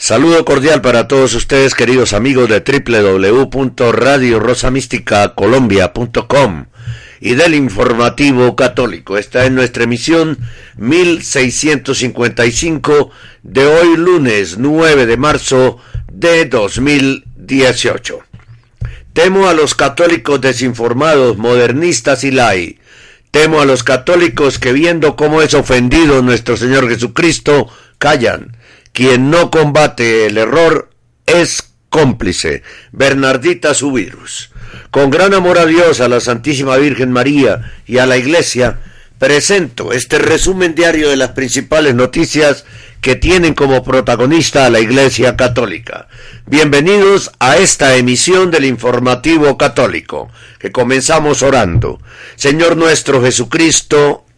Saludo cordial para todos ustedes, queridos amigos de www.radiorosamísticacolombia.com y del informativo católico. Esta es nuestra emisión 1655 de hoy lunes 9 de marzo de 2018. Temo a los católicos desinformados, modernistas y lai. Temo a los católicos que viendo cómo es ofendido nuestro Señor Jesucristo, callan quien no combate el error es cómplice. Bernardita Subirus. Con gran amor a Dios, a la Santísima Virgen María y a la Iglesia, presento este resumen diario de las principales noticias que tienen como protagonista a la Iglesia Católica. Bienvenidos a esta emisión del Informativo Católico, que comenzamos orando. Señor nuestro Jesucristo,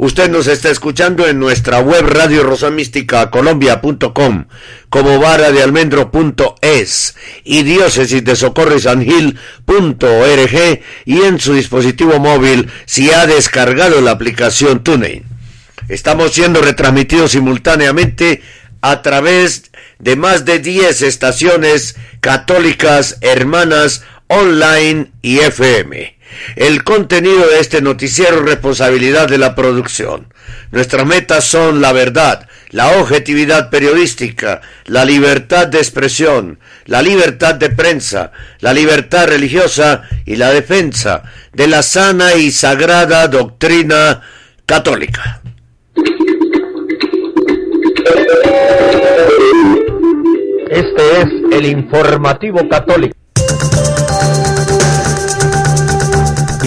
Usted nos está escuchando en nuestra web radio rosamísticacolombia.com, como vara de almendro.es y diócesis de socorro y y en su dispositivo móvil si ha descargado la aplicación TuneIn. Estamos siendo retransmitidos simultáneamente a través de más de 10 estaciones católicas hermanas online y FM. El contenido de este noticiero es responsabilidad de la producción. Nuestras metas son la verdad, la objetividad periodística, la libertad de expresión, la libertad de prensa, la libertad religiosa y la defensa de la sana y sagrada doctrina católica. Este es el informativo católico.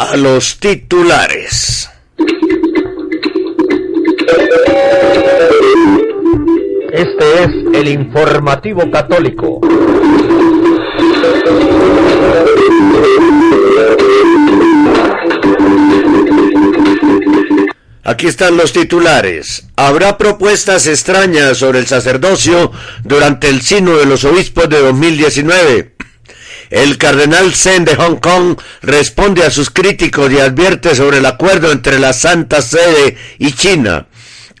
a los titulares. Este es el informativo católico. Aquí están los titulares. Habrá propuestas extrañas sobre el sacerdocio durante el Sino de los Obispos de 2019. El cardenal Zen de Hong Kong responde a sus críticos y advierte sobre el acuerdo entre la Santa Sede y China.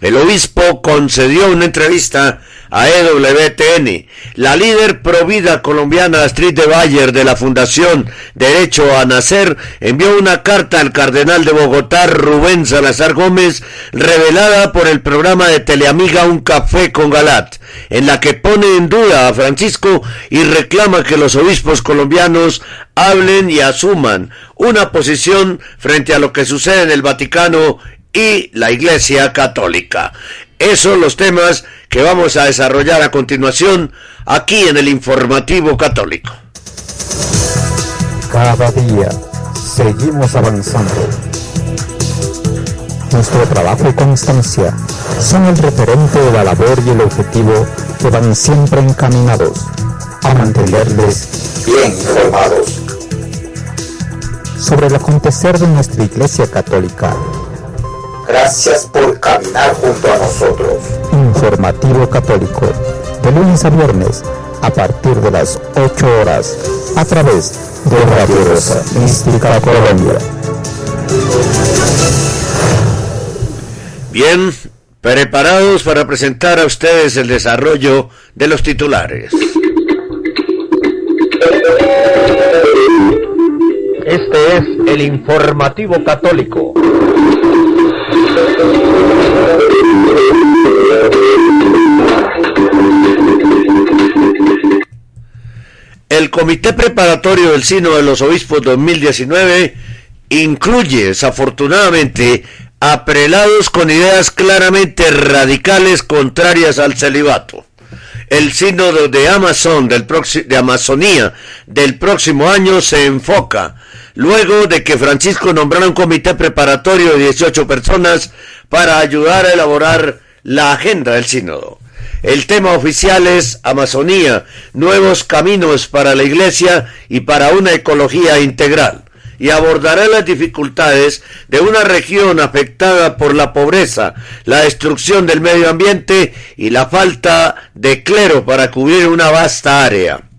El obispo concedió una entrevista a EWTN. La líder provida colombiana Astrid de Bayer de la Fundación Derecho a Nacer envió una carta al cardenal de Bogotá Rubén Salazar Gómez revelada por el programa de Teleamiga Un Café con Galat, en la que pone en duda a Francisco y reclama que los obispos colombianos hablen y asuman una posición frente a lo que sucede en el Vaticano y la Iglesia Católica. Esos son los temas que vamos a desarrollar a continuación aquí en el Informativo Católico. Cada día seguimos avanzando. Nuestro trabajo y constancia son el referente de la labor y el objetivo que van siempre encaminados a mantenerles bien informados sobre el acontecer de nuestra Iglesia Católica. Gracias por caminar junto a nosotros. Informativo Católico, de lunes a viernes, a partir de las 8 horas, a través de Radio Rosa Mística Colombia. Bien, preparados para presentar a ustedes el desarrollo de los titulares. Este es el informativo católico. El Comité Preparatorio del Sino de los Obispos 2019 incluye, desafortunadamente, a prelados con ideas claramente radicales contrarias al celibato. El sínodo de Amazon de Amazonía del próximo año se enfoca luego de que Francisco nombrara un comité preparatorio de 18 personas para ayudar a elaborar la agenda del sínodo. El tema oficial es Amazonía, nuevos caminos para la Iglesia y para una ecología integral y abordará las dificultades de una región afectada por la pobreza, la destrucción del medio ambiente y la falta de clero para cubrir una vasta área.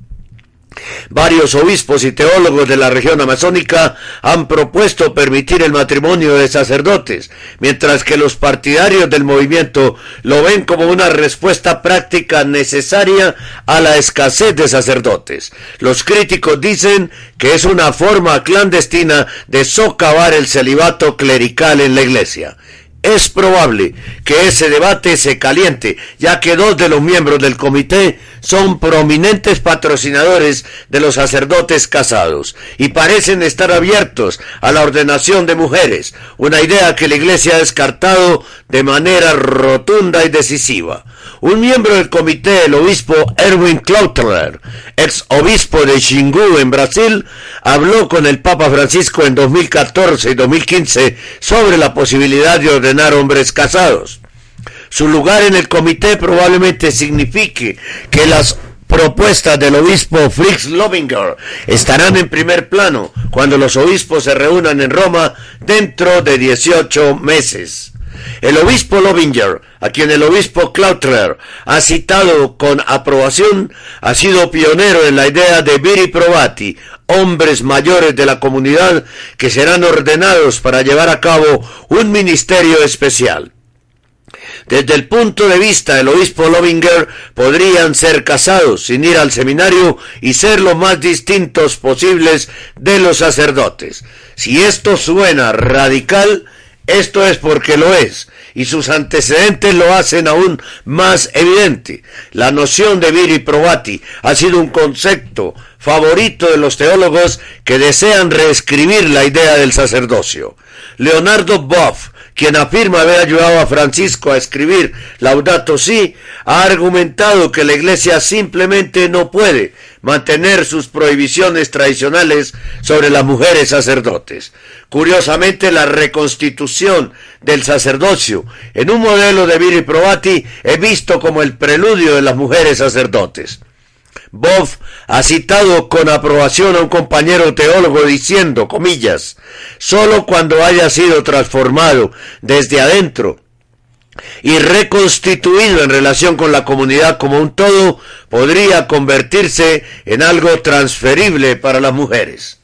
Varios obispos y teólogos de la región amazónica han propuesto permitir el matrimonio de sacerdotes, mientras que los partidarios del movimiento lo ven como una respuesta práctica necesaria a la escasez de sacerdotes. Los críticos dicen que es una forma clandestina de socavar el celibato clerical en la iglesia. Es probable que ese debate se caliente, ya que dos de los miembros del comité son prominentes patrocinadores de los sacerdotes casados y parecen estar abiertos a la ordenación de mujeres, una idea que la Iglesia ha descartado de manera rotunda y decisiva. Un miembro del comité, el obispo Erwin Klautler, ex obispo de Xingu en Brasil, habló con el Papa Francisco en 2014 y 2015 sobre la posibilidad de ordenar hombres casados. Su lugar en el comité probablemente signifique que las propuestas del obispo Fritz Lobinger estarán en primer plano cuando los obispos se reúnan en Roma dentro de 18 meses. El obispo Lobinger, a quien el obispo Clautler ha citado con aprobación, ha sido pionero en la idea de viri probati, hombres mayores de la comunidad que serán ordenados para llevar a cabo un ministerio especial. Desde el punto de vista del obispo Lovinger, podrían ser casados sin ir al seminario y ser lo más distintos posibles de los sacerdotes. Si esto suena radical, esto es porque lo es, y sus antecedentes lo hacen aún más evidente. La noción de viri probati ha sido un concepto favorito de los teólogos que desean reescribir la idea del sacerdocio. Leonardo Boff, quien afirma haber ayudado a Francisco a escribir Laudato Si, ha argumentado que la Iglesia simplemente no puede mantener sus prohibiciones tradicionales sobre las mujeres sacerdotes. Curiosamente, la reconstitución del sacerdocio en un modelo de Viri Probati es visto como el preludio de las mujeres sacerdotes. Bob ha citado con aprobación a un compañero teólogo diciendo, comillas, solo cuando haya sido transformado desde adentro y reconstituido en relación con la comunidad como un todo, podría convertirse en algo transferible para las mujeres.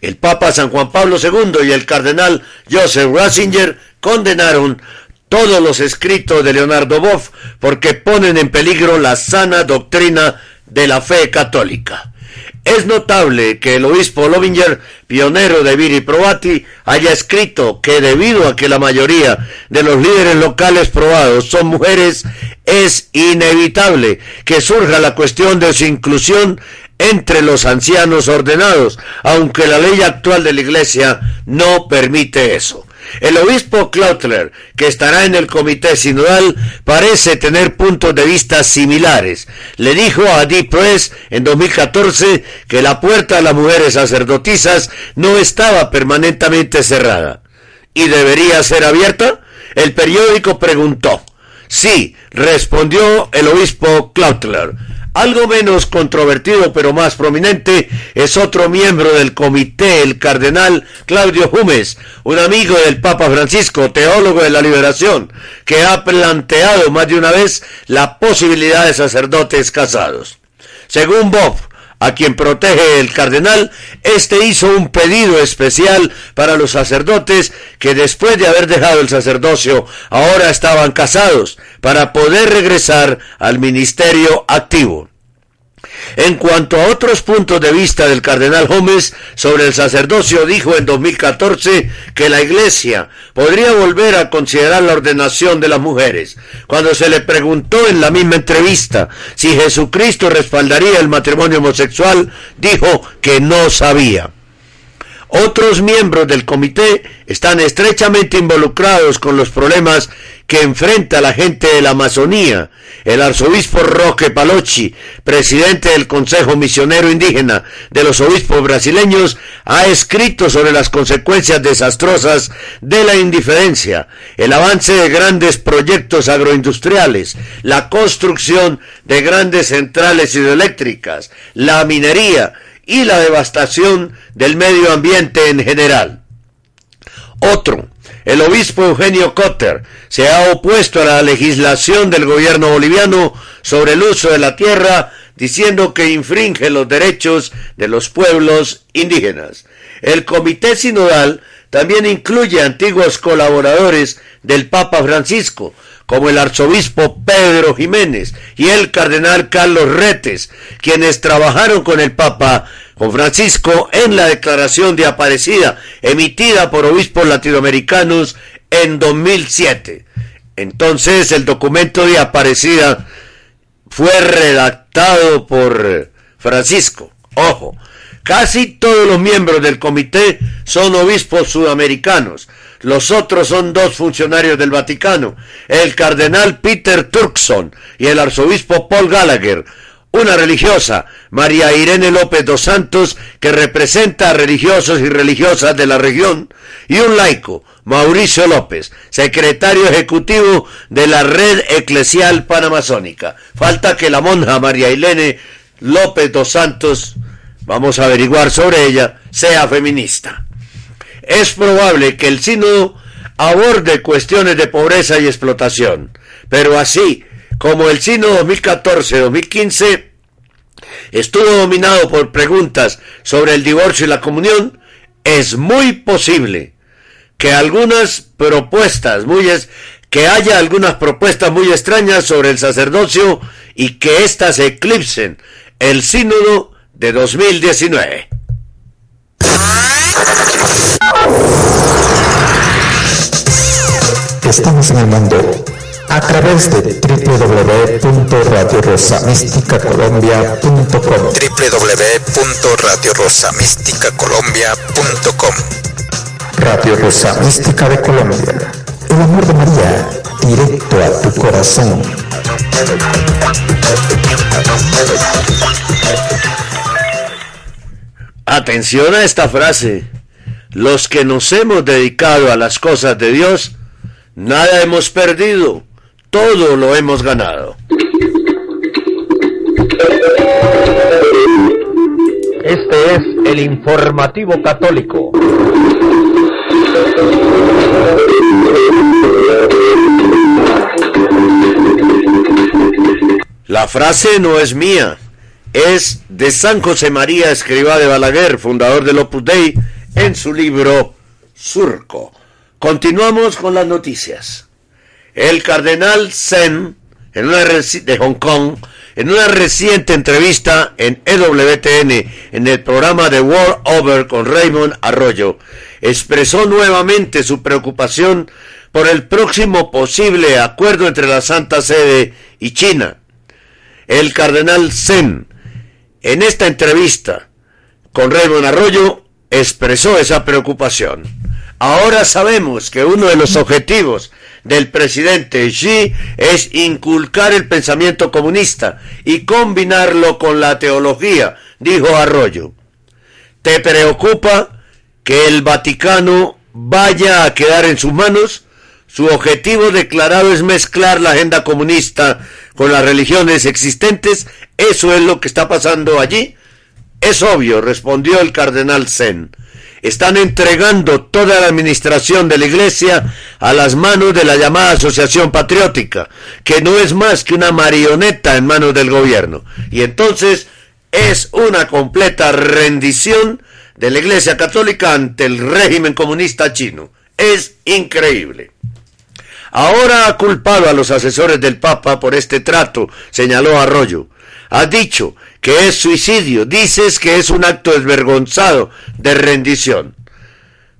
El Papa San Juan Pablo II y el cardenal Joseph Ratzinger condenaron todos los escritos de Leonardo Boff porque ponen en peligro la sana doctrina de la fe católica. Es notable que el obispo Lovinger, pionero de Viri Probati, haya escrito que debido a que la mayoría de los líderes locales probados son mujeres, es inevitable que surja la cuestión de su inclusión entre los ancianos ordenados, aunque la ley actual de la Iglesia no permite eso. El obispo Klautler, que estará en el comité sinodal, parece tener puntos de vista similares. Le dijo a Deep Press en 2014 que la puerta a las mujeres sacerdotisas no estaba permanentemente cerrada. ¿Y debería ser abierta? El periódico preguntó. Sí, respondió el obispo Klautler. Algo menos controvertido pero más prominente es otro miembro del comité, el cardenal Claudio Jumes, un amigo del Papa Francisco, teólogo de la liberación, que ha planteado más de una vez la posibilidad de sacerdotes casados. Según Bob, a quien protege el cardenal, este hizo un pedido especial para los sacerdotes que después de haber dejado el sacerdocio ahora estaban casados para poder regresar al ministerio activo. En cuanto a otros puntos de vista del cardenal Gómez sobre el sacerdocio, dijo en 2014 que la Iglesia podría volver a considerar la ordenación de las mujeres. Cuando se le preguntó en la misma entrevista si Jesucristo respaldaría el matrimonio homosexual, dijo que no sabía. Otros miembros del comité están estrechamente involucrados con los problemas que enfrenta la gente de la Amazonía. El arzobispo Roque Palocci, presidente del Consejo Misionero Indígena de los Obispos Brasileños, ha escrito sobre las consecuencias desastrosas de la indiferencia, el avance de grandes proyectos agroindustriales, la construcción de grandes centrales hidroeléctricas, la minería, y la devastación del medio ambiente en general. Otro, el obispo Eugenio Cotter se ha opuesto a la legislación del gobierno boliviano sobre el uso de la tierra, diciendo que infringe los derechos de los pueblos indígenas. El comité sinodal también incluye antiguos colaboradores del Papa Francisco, como el arzobispo Pedro Jiménez y el cardenal Carlos Retes, quienes trabajaron con el Papa, con Francisco, en la declaración de Aparecida, emitida por obispos latinoamericanos en 2007. Entonces el documento de Aparecida fue redactado por Francisco. Ojo, casi todos los miembros del comité son obispos sudamericanos, los otros son dos funcionarios del Vaticano, el cardenal Peter Turkson y el arzobispo Paul Gallagher, una religiosa, María Irene López dos Santos, que representa a religiosos y religiosas de la región, y un laico, Mauricio López, secretario ejecutivo de la Red Eclesial Panamazónica. Falta que la monja María Irene López dos Santos, vamos a averiguar sobre ella, sea feminista es probable que el sínodo aborde cuestiones de pobreza y explotación, pero así como el sínodo 2014-2015 estuvo dominado por preguntas sobre el divorcio y la comunión, es muy posible que algunas propuestas muy que haya algunas propuestas muy extrañas sobre el sacerdocio y que éstas eclipsen el sínodo de 2019. Estamos en el mundo a través de www.radiorosamisticacolombia.com www.radiorosamisticacolombia.com Radio Rosa Mística de Colombia. El amor de María, directo a tu corazón. Atención a esta frase. Los que nos hemos dedicado a las cosas de Dios, nada hemos perdido, todo lo hemos ganado. Este es el informativo católico. La frase no es mía, es de San José María Escribá de Balaguer, fundador del Opus Dei, en su libro Surco. Continuamos con las noticias. El cardenal Zen, en una de Hong Kong, en una reciente entrevista en EWTN, en el programa The World Over con Raymond Arroyo, expresó nuevamente su preocupación por el próximo posible acuerdo entre la Santa Sede y China. El cardenal Zen, en esta entrevista con Raymond Arroyo, expresó esa preocupación. Ahora sabemos que uno de los objetivos del presidente Xi es inculcar el pensamiento comunista y combinarlo con la teología, dijo Arroyo. ¿Te preocupa que el Vaticano vaya a quedar en sus manos? Su objetivo declarado es mezclar la agenda comunista con las religiones existentes. ¿Eso es lo que está pasando allí? Es obvio, respondió el cardenal Zen están entregando toda la administración de la iglesia a las manos de la llamada Asociación Patriótica, que no es más que una marioneta en manos del gobierno. Y entonces es una completa rendición de la Iglesia Católica ante el régimen comunista chino. Es increíble. Ahora ha culpado a los asesores del Papa por este trato, señaló Arroyo. Ha dicho que es suicidio, dices que es un acto desvergonzado de rendición.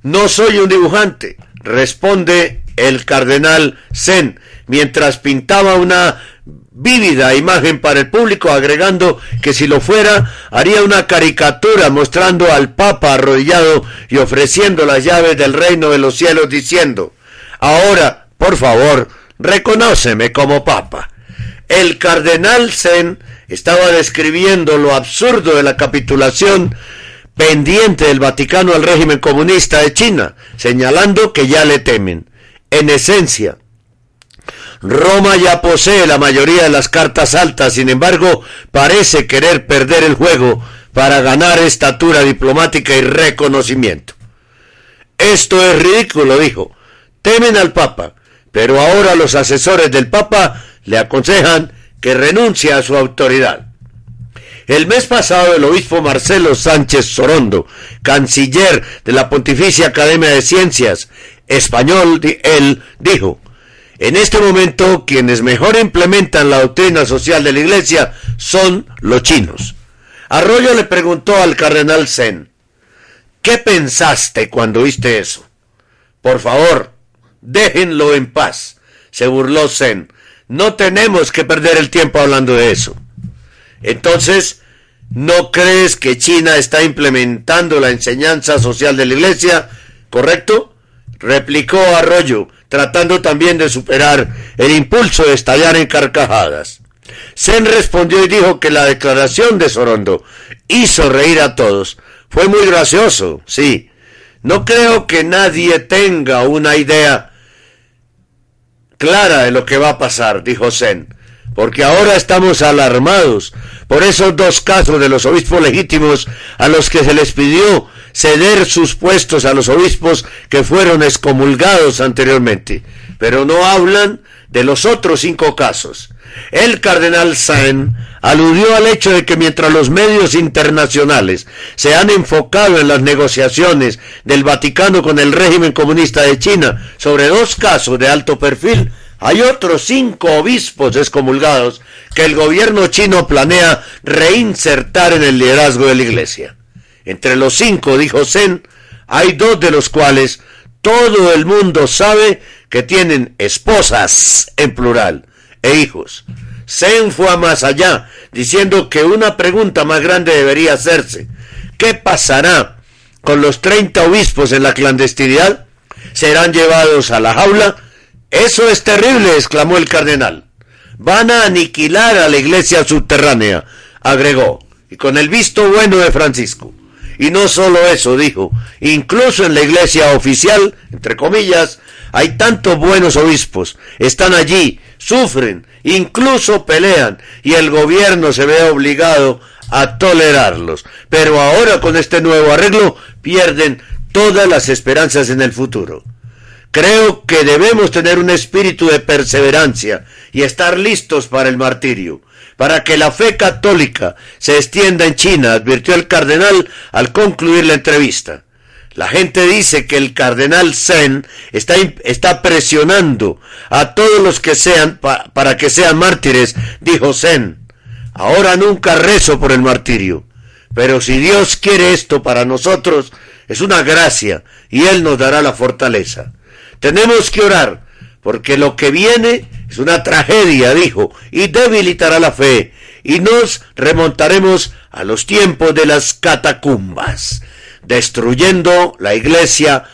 No soy un dibujante, responde el cardenal Zen, mientras pintaba una vívida imagen para el público, agregando que si lo fuera, haría una caricatura mostrando al Papa arrodillado y ofreciendo las llaves del reino de los cielos, diciendo, ahora, por favor, reconóceme como Papa. El cardenal Zen estaba describiendo lo absurdo de la capitulación pendiente del Vaticano al régimen comunista de China, señalando que ya le temen. En esencia, Roma ya posee la mayoría de las cartas altas, sin embargo, parece querer perder el juego para ganar estatura diplomática y reconocimiento. Esto es ridículo, dijo. Temen al Papa, pero ahora los asesores del Papa le aconsejan que renuncia a su autoridad. El mes pasado el obispo Marcelo Sánchez Sorondo, canciller de la Pontificia Academia de Ciencias, español, él dijo, en este momento quienes mejor implementan la doctrina social de la Iglesia son los chinos. Arroyo le preguntó al cardenal Zen, ¿qué pensaste cuando oíste eso? Por favor, déjenlo en paz, se burló Zen. No tenemos que perder el tiempo hablando de eso. Entonces, ¿no crees que China está implementando la enseñanza social de la Iglesia? ¿Correcto? Replicó Arroyo, tratando también de superar el impulso de estallar en carcajadas. Sen respondió y dijo que la declaración de Sorondo hizo reír a todos. Fue muy gracioso, sí. No creo que nadie tenga una idea clara de lo que va a pasar, dijo Zen, porque ahora estamos alarmados por esos dos casos de los obispos legítimos a los que se les pidió ceder sus puestos a los obispos que fueron excomulgados anteriormente, pero no hablan de los otros cinco casos. El cardenal Sain aludió al hecho de que mientras los medios internacionales se han enfocado en las negociaciones del Vaticano con el régimen comunista de China sobre dos casos de alto perfil, hay otros cinco obispos excomulgados que el gobierno chino planea reinsertar en el liderazgo de la iglesia. Entre los cinco, dijo Zen, hay dos de los cuales todo el mundo sabe que tienen esposas en plural e hijos. Zen fue más allá, diciendo que una pregunta más grande debería hacerse. ¿Qué pasará con los 30 obispos en la clandestinidad? ¿Serán llevados a la jaula? Eso es terrible, exclamó el cardenal. Van a aniquilar a la iglesia subterránea, agregó, y con el visto bueno de Francisco. Y no solo eso, dijo, incluso en la iglesia oficial, entre comillas, hay tantos buenos obispos, están allí, sufren, incluso pelean, y el gobierno se ve obligado a tolerarlos. Pero ahora con este nuevo arreglo pierden todas las esperanzas en el futuro. Creo que debemos tener un espíritu de perseverancia y estar listos para el martirio, para que la fe católica se extienda en China, advirtió el cardenal al concluir la entrevista. La gente dice que el cardenal Zen está, está presionando a todos los que sean para que sean mártires, dijo Zen. Ahora nunca rezo por el martirio, pero si Dios quiere esto para nosotros, es una gracia y Él nos dará la fortaleza. Tenemos que orar, porque lo que viene es una tragedia, dijo, y debilitará la fe, y nos remontaremos a los tiempos de las catacumbas destruyendo la iglesia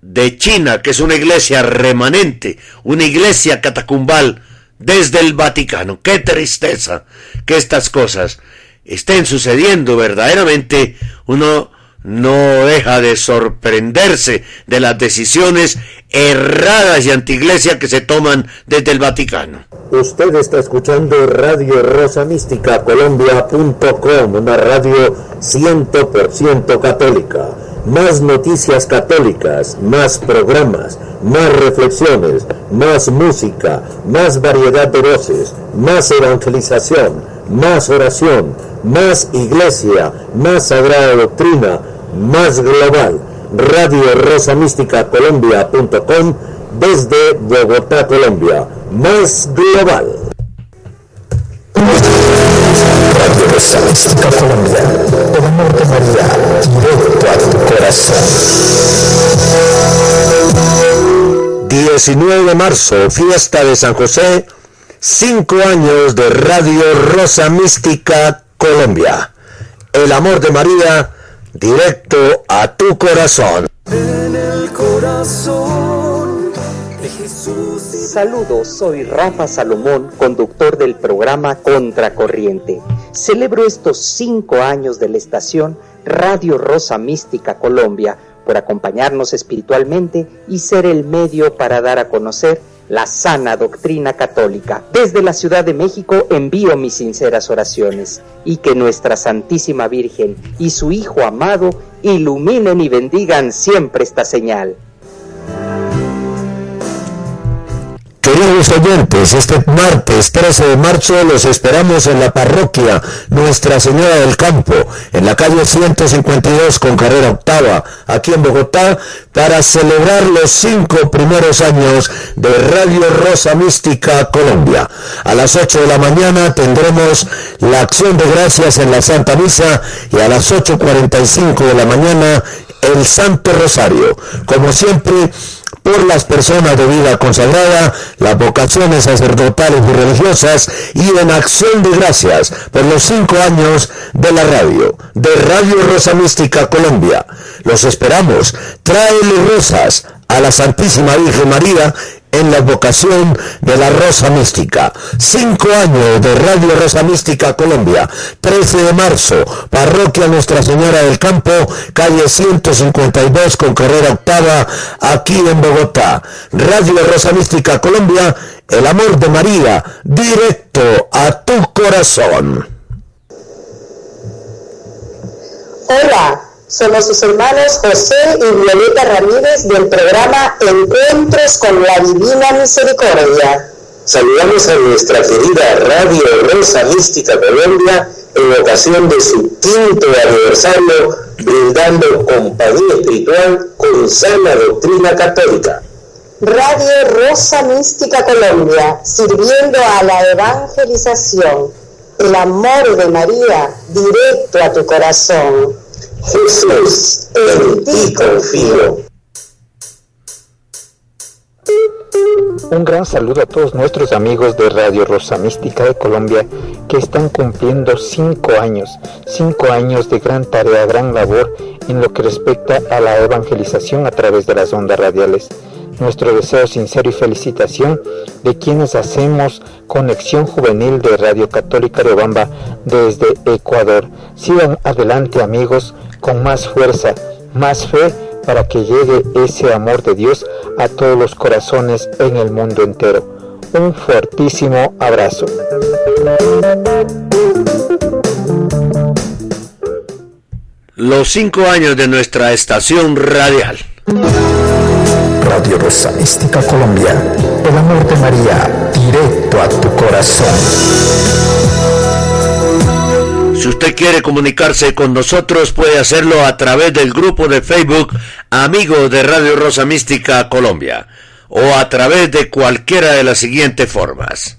de China, que es una iglesia remanente, una iglesia catacumbal desde el Vaticano. Qué tristeza que estas cosas estén sucediendo verdaderamente. Uno no deja de sorprenderse de las decisiones erradas y antiglesia que se toman desde el Vaticano. Usted está escuchando Radio Rosa Mística Colombia.com, una radio 100% católica. Más noticias católicas, más programas, más reflexiones, más música, más variedad de voces, más evangelización, más oración, más iglesia, más sagrada doctrina, más global. Radio Rosa Mística Colombia.com desde Bogotá, Colombia. Más global. Radio Rosa Mística Colombia, el amor de María, directo a tu corazón. 19 de marzo, fiesta de San José, 5 años de Radio Rosa Mística Colombia. El amor de María, directo a tu corazón. En el corazón de Jesús. Saludos, soy Rafa Salomón, conductor del programa Contracorriente. Celebro estos cinco años de la estación Radio Rosa Mística Colombia por acompañarnos espiritualmente y ser el medio para dar a conocer la sana doctrina católica. Desde la Ciudad de México envío mis sinceras oraciones y que nuestra Santísima Virgen y su Hijo amado iluminen y bendigan siempre esta señal. Queridos oyentes, este martes 13 de marzo los esperamos en la parroquia Nuestra Señora del Campo, en la calle 152 con carrera octava, aquí en Bogotá, para celebrar los cinco primeros años de Radio Rosa Mística Colombia. A las 8 de la mañana tendremos la acción de gracias en la Santa Misa y a las 8.45 de la mañana el Santo Rosario. Como siempre, por las personas de vida consagrada, las vocaciones sacerdotales y religiosas y en acción de gracias por los cinco años de la radio, de Radio Rosa Mística Colombia. Los esperamos. Tráele rosas a la Santísima Virgen María en la vocación de la Rosa Mística. Cinco años de Radio Rosa Mística Colombia. 13 de marzo, Parroquia Nuestra Señora del Campo, calle 152 con carrera octava, aquí en Bogotá. Radio Rosa Mística Colombia, el amor de María, directo a tu corazón. Hola, somos sus hermanos José y Violeta Ramírez del programa Encuentros con la Divina Misericordia. Saludamos a nuestra querida Radio Rosa Mística Colombia en ocasión de su quinto aniversario, brindando compañía espiritual con sana doctrina católica. Radio Rosa Mística Colombia, sirviendo a la evangelización, el amor de María directo a tu corazón. Jesús, en ti. Un gran saludo a todos nuestros amigos de Radio Rosa Mística de Colombia que están cumpliendo cinco años, cinco años de gran tarea, gran labor en lo que respecta a la evangelización a través de las ondas radiales. Nuestro deseo sincero y felicitación de quienes hacemos conexión juvenil de Radio Católica de Obamba desde Ecuador. Sigan adelante amigos con más fuerza, más fe para que llegue ese amor de Dios a todos los corazones en el mundo entero. Un fuertísimo abrazo. Los cinco años de nuestra estación radial. Radio Rosa Mística Colombia, el amor de María, directo a tu corazón. Si usted quiere comunicarse con nosotros, puede hacerlo a través del grupo de Facebook Amigos de Radio Rosa Mística Colombia o a través de cualquiera de las siguientes formas.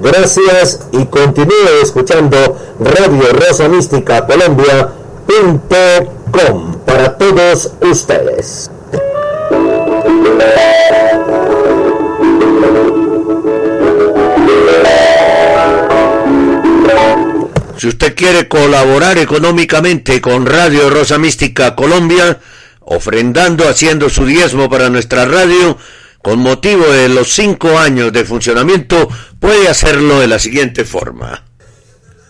Gracias y continúe escuchando Radio Rosa Mística Colombia.com para todos ustedes. Si usted quiere colaborar económicamente con Radio Rosa Mística Colombia, ofrendando, haciendo su diezmo para nuestra radio, con motivo de los cinco años de funcionamiento, puede hacerlo de la siguiente forma.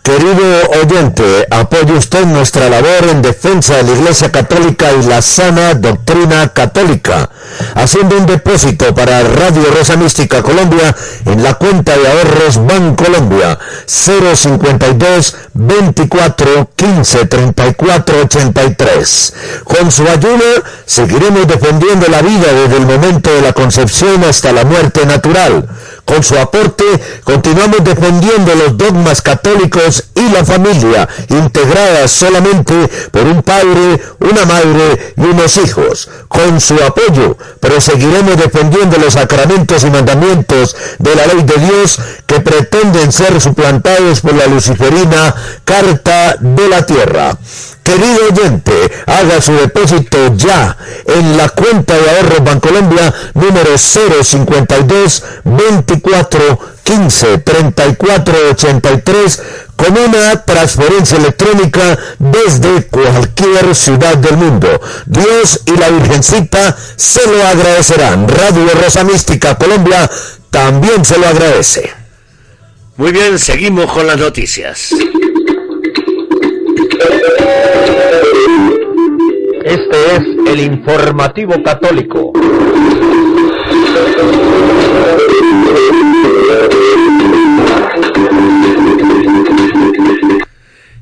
Querido oyente, apoye usted nuestra labor en defensa de la Iglesia Católica y la sana doctrina católica, haciendo un depósito para Radio Rosa Mística Colombia en la cuenta de ahorros Bancolombia 052 24 15 34 83. Con su ayuda seguiremos defendiendo la vida desde el momento de la concepción hasta la muerte natural. Con su aporte continuamos defendiendo los dogmas católicos y la familia, integrada solamente por un padre, una madre y unos hijos. Con su apoyo proseguiremos defendiendo los sacramentos y mandamientos de la ley de Dios que pretenden ser suplantados por la luciferina Carta de la Tierra. Querido oyente, haga su depósito ya en la cuenta de ahorros Bancolombia número 052 24 15 34 83 con una transferencia electrónica desde cualquier ciudad del mundo. Dios y la Virgencita se lo agradecerán. Radio Rosa Mística Colombia también se lo agradece. Muy bien, seguimos con las noticias. Este es el informativo católico.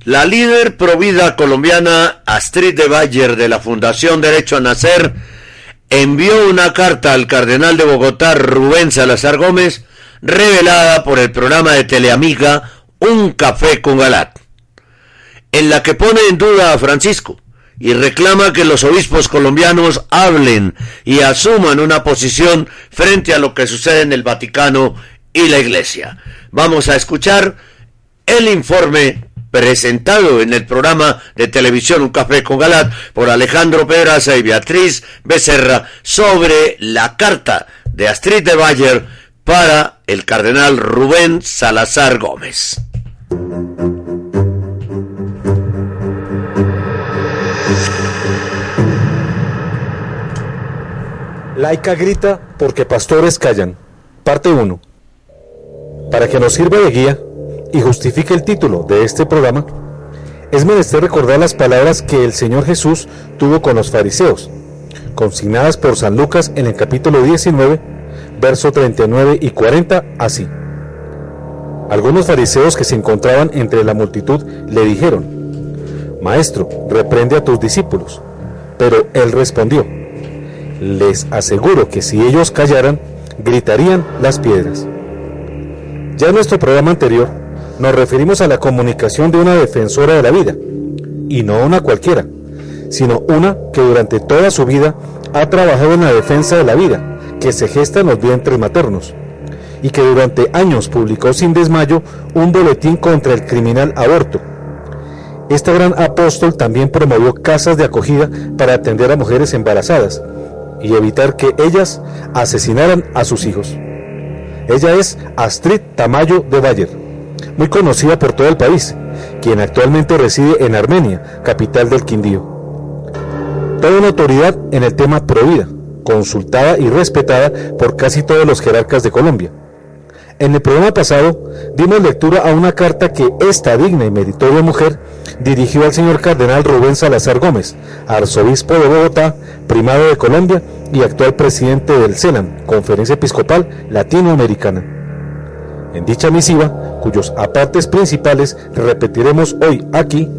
La líder provida colombiana Astrid de Bayer de la Fundación Derecho a Nacer envió una carta al cardenal de Bogotá Rubén Salazar Gómez revelada por el programa de Teleamiga Un Café con Galat, en la que pone en duda a Francisco y reclama que los obispos colombianos hablen y asuman una posición frente a lo que sucede en el Vaticano y la Iglesia. Vamos a escuchar el informe presentado en el programa de televisión Un Café con Galat por Alejandro Pedraza y Beatriz Becerra sobre la carta de Astrid de Bayer para el cardenal Rubén Salazar Gómez. Laica grita porque pastores callan. Parte 1. Para que nos sirva de guía y justifique el título de este programa, es menester recordar las palabras que el Señor Jesús tuvo con los fariseos, consignadas por San Lucas en el capítulo 19, verso 39 y 40, así. Algunos fariseos que se encontraban entre la multitud le dijeron, Maestro, reprende a tus discípulos. Pero él respondió, les aseguro que si ellos callaran, gritarían las piedras. Ya en nuestro programa anterior nos referimos a la comunicación de una defensora de la vida, y no una cualquiera, sino una que durante toda su vida ha trabajado en la defensa de la vida, que se gesta en los vientres maternos, y que durante años publicó sin desmayo un boletín contra el criminal aborto. Este gran apóstol también promovió casas de acogida para atender a mujeres embarazadas, y evitar que ellas asesinaran a sus hijos. Ella es Astrid Tamayo de Bayer, muy conocida por todo el país, quien actualmente reside en Armenia, capital del Quindío. Toda una autoridad en el tema Provida, consultada y respetada por casi todos los jerarcas de Colombia. En el programa pasado dimos lectura a una carta que esta digna y meritoria mujer dirigió al señor cardenal Rubén Salazar Gómez, arzobispo de Bogotá, primado de Colombia y actual presidente del CELAN, Conferencia Episcopal Latinoamericana. En dicha misiva, cuyos apartes principales repetiremos hoy aquí,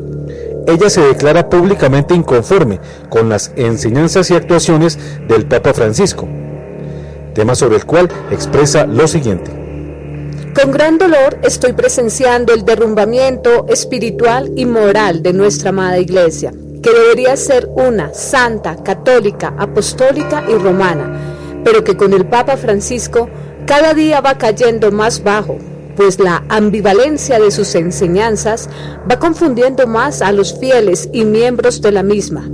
ella se declara públicamente inconforme con las enseñanzas y actuaciones del Papa Francisco, tema sobre el cual expresa lo siguiente. Con gran dolor estoy presenciando el derrumbamiento espiritual y moral de nuestra amada iglesia, que debería ser una santa, católica, apostólica y romana, pero que con el Papa Francisco cada día va cayendo más bajo, pues la ambivalencia de sus enseñanzas va confundiendo más a los fieles y miembros de la misma.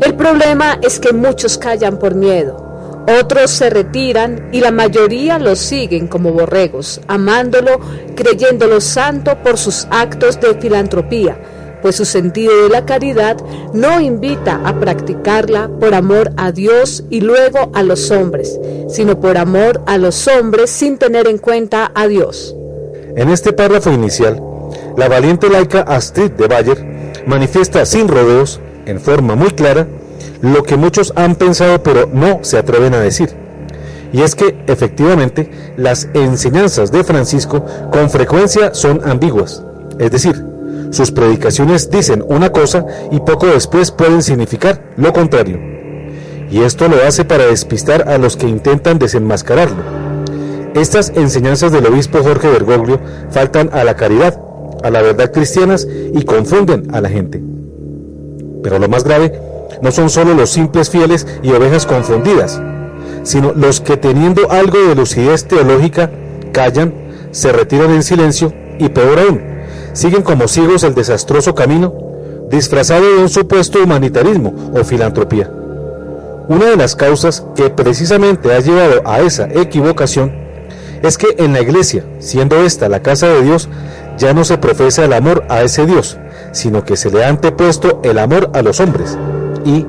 El problema es que muchos callan por miedo, otros se retiran y la mayoría lo siguen como borregos, amándolo, creyéndolo santo por sus actos de filantropía, pues su sentido de la caridad no invita a practicarla por amor a Dios y luego a los hombres, sino por amor a los hombres sin tener en cuenta a Dios. En este párrafo inicial, la valiente laica Astrid de Bayer manifiesta sin rodeos, en forma muy clara, lo que muchos han pensado pero no se atreven a decir. Y es que efectivamente las enseñanzas de Francisco con frecuencia son ambiguas. Es decir, sus predicaciones dicen una cosa y poco después pueden significar lo contrario. Y esto lo hace para despistar a los que intentan desenmascararlo. Estas enseñanzas del obispo Jorge Bergoglio faltan a la caridad, a la verdad cristianas y confunden a la gente. Pero lo más grave no son solo los simples fieles y ovejas confundidas, sino los que teniendo algo de lucidez teológica callan, se retiran en silencio y peor aún, siguen como ciegos el desastroso camino disfrazado de un supuesto humanitarismo o filantropía. Una de las causas que precisamente ha llevado a esa equivocación es que en la iglesia, siendo esta la casa de Dios, ya no se profesa el amor a ese Dios, sino que se le ha antepuesto el amor a los hombres y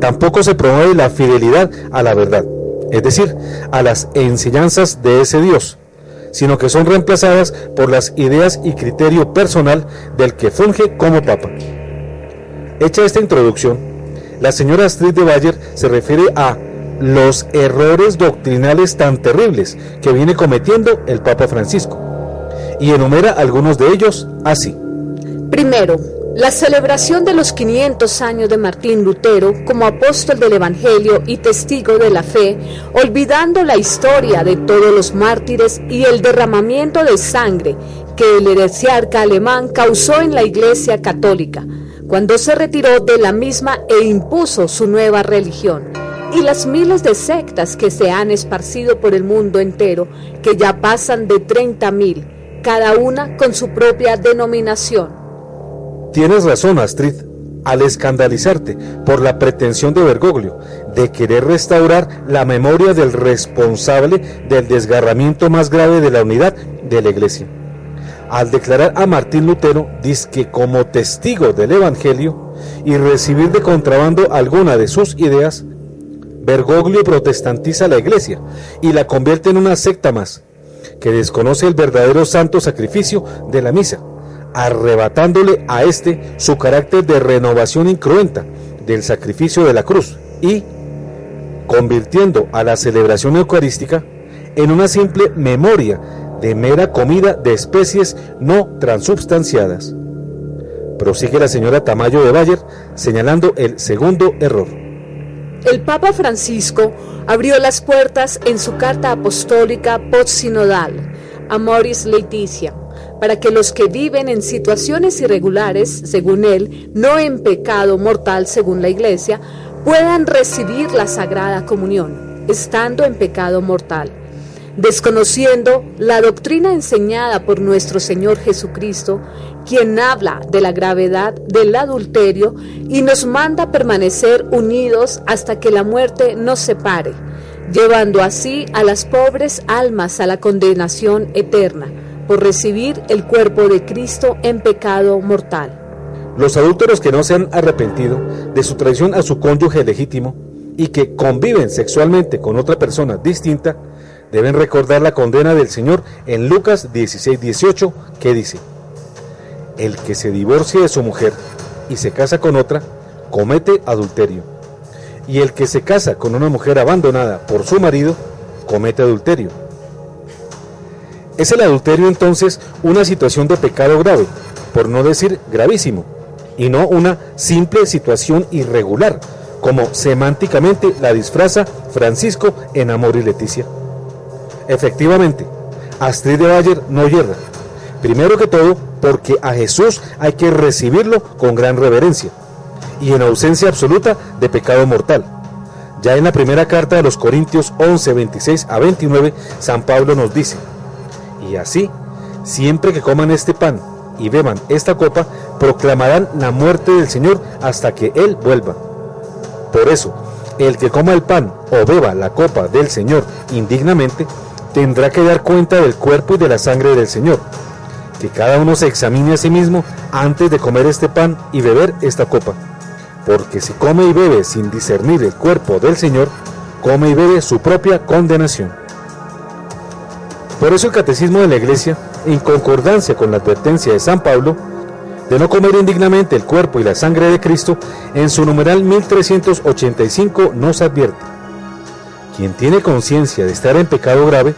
tampoco se promueve la fidelidad a la verdad, es decir, a las enseñanzas de ese Dios, sino que son reemplazadas por las ideas y criterio personal del que funge como papa. Hecha esta introducción, la señora Astrid de Bayer se refiere a los errores doctrinales tan terribles que viene cometiendo el Papa Francisco y enumera algunos de ellos así. Primero, la celebración de los 500 años de Martín Lutero como apóstol del Evangelio y testigo de la fe, olvidando la historia de todos los mártires y el derramamiento de sangre que el heresiarca alemán causó en la Iglesia católica, cuando se retiró de la misma e impuso su nueva religión, y las miles de sectas que se han esparcido por el mundo entero, que ya pasan de 30.000, cada una con su propia denominación Tienes razón, Astrid, al escandalizarte por la pretensión de Bergoglio de querer restaurar la memoria del responsable del desgarramiento más grave de la unidad de la Iglesia. Al declarar a Martín Lutero, que como testigo del Evangelio y recibir de contrabando alguna de sus ideas, Bergoglio protestantiza la Iglesia y la convierte en una secta más, que desconoce el verdadero santo sacrificio de la misa arrebatándole a éste su carácter de renovación incruenta del sacrificio de la cruz y convirtiendo a la celebración eucarística en una simple memoria de mera comida de especies no transubstanciadas. Prosigue la señora Tamayo de Bayer señalando el segundo error. El Papa Francisco abrió las puertas en su carta apostólica post-sinodal a Moris Leticia para que los que viven en situaciones irregulares, según él, no en pecado mortal, según la Iglesia, puedan recibir la Sagrada Comunión, estando en pecado mortal, desconociendo la doctrina enseñada por nuestro Señor Jesucristo, quien habla de la gravedad del adulterio y nos manda permanecer unidos hasta que la muerte nos separe, llevando así a las pobres almas a la condenación eterna por recibir el cuerpo de Cristo en pecado mortal. Los adúlteros que no se han arrepentido de su traición a su cónyuge legítimo y que conviven sexualmente con otra persona distinta, deben recordar la condena del Señor en Lucas 16, 18, que dice, el que se divorcie de su mujer y se casa con otra, comete adulterio. Y el que se casa con una mujer abandonada por su marido, comete adulterio. ¿Es el adulterio entonces una situación de pecado grave, por no decir gravísimo, y no una simple situación irregular, como semánticamente la disfraza Francisco en Amor y Leticia? Efectivamente, Astrid de Bayer no yerra. Primero que todo, porque a Jesús hay que recibirlo con gran reverencia y en ausencia absoluta de pecado mortal. Ya en la primera carta de los Corintios 11, 26 a 29, San Pablo nos dice, y así, siempre que coman este pan y beban esta copa, proclamarán la muerte del Señor hasta que Él vuelva. Por eso, el que coma el pan o beba la copa del Señor indignamente, tendrá que dar cuenta del cuerpo y de la sangre del Señor. Que cada uno se examine a sí mismo antes de comer este pan y beber esta copa. Porque si come y bebe sin discernir el cuerpo del Señor, come y bebe su propia condenación. Por eso el Catecismo de la Iglesia, en concordancia con la advertencia de San Pablo, de no comer indignamente el cuerpo y la sangre de Cristo, en su numeral 1385 nos advierte. Quien tiene conciencia de estar en pecado grave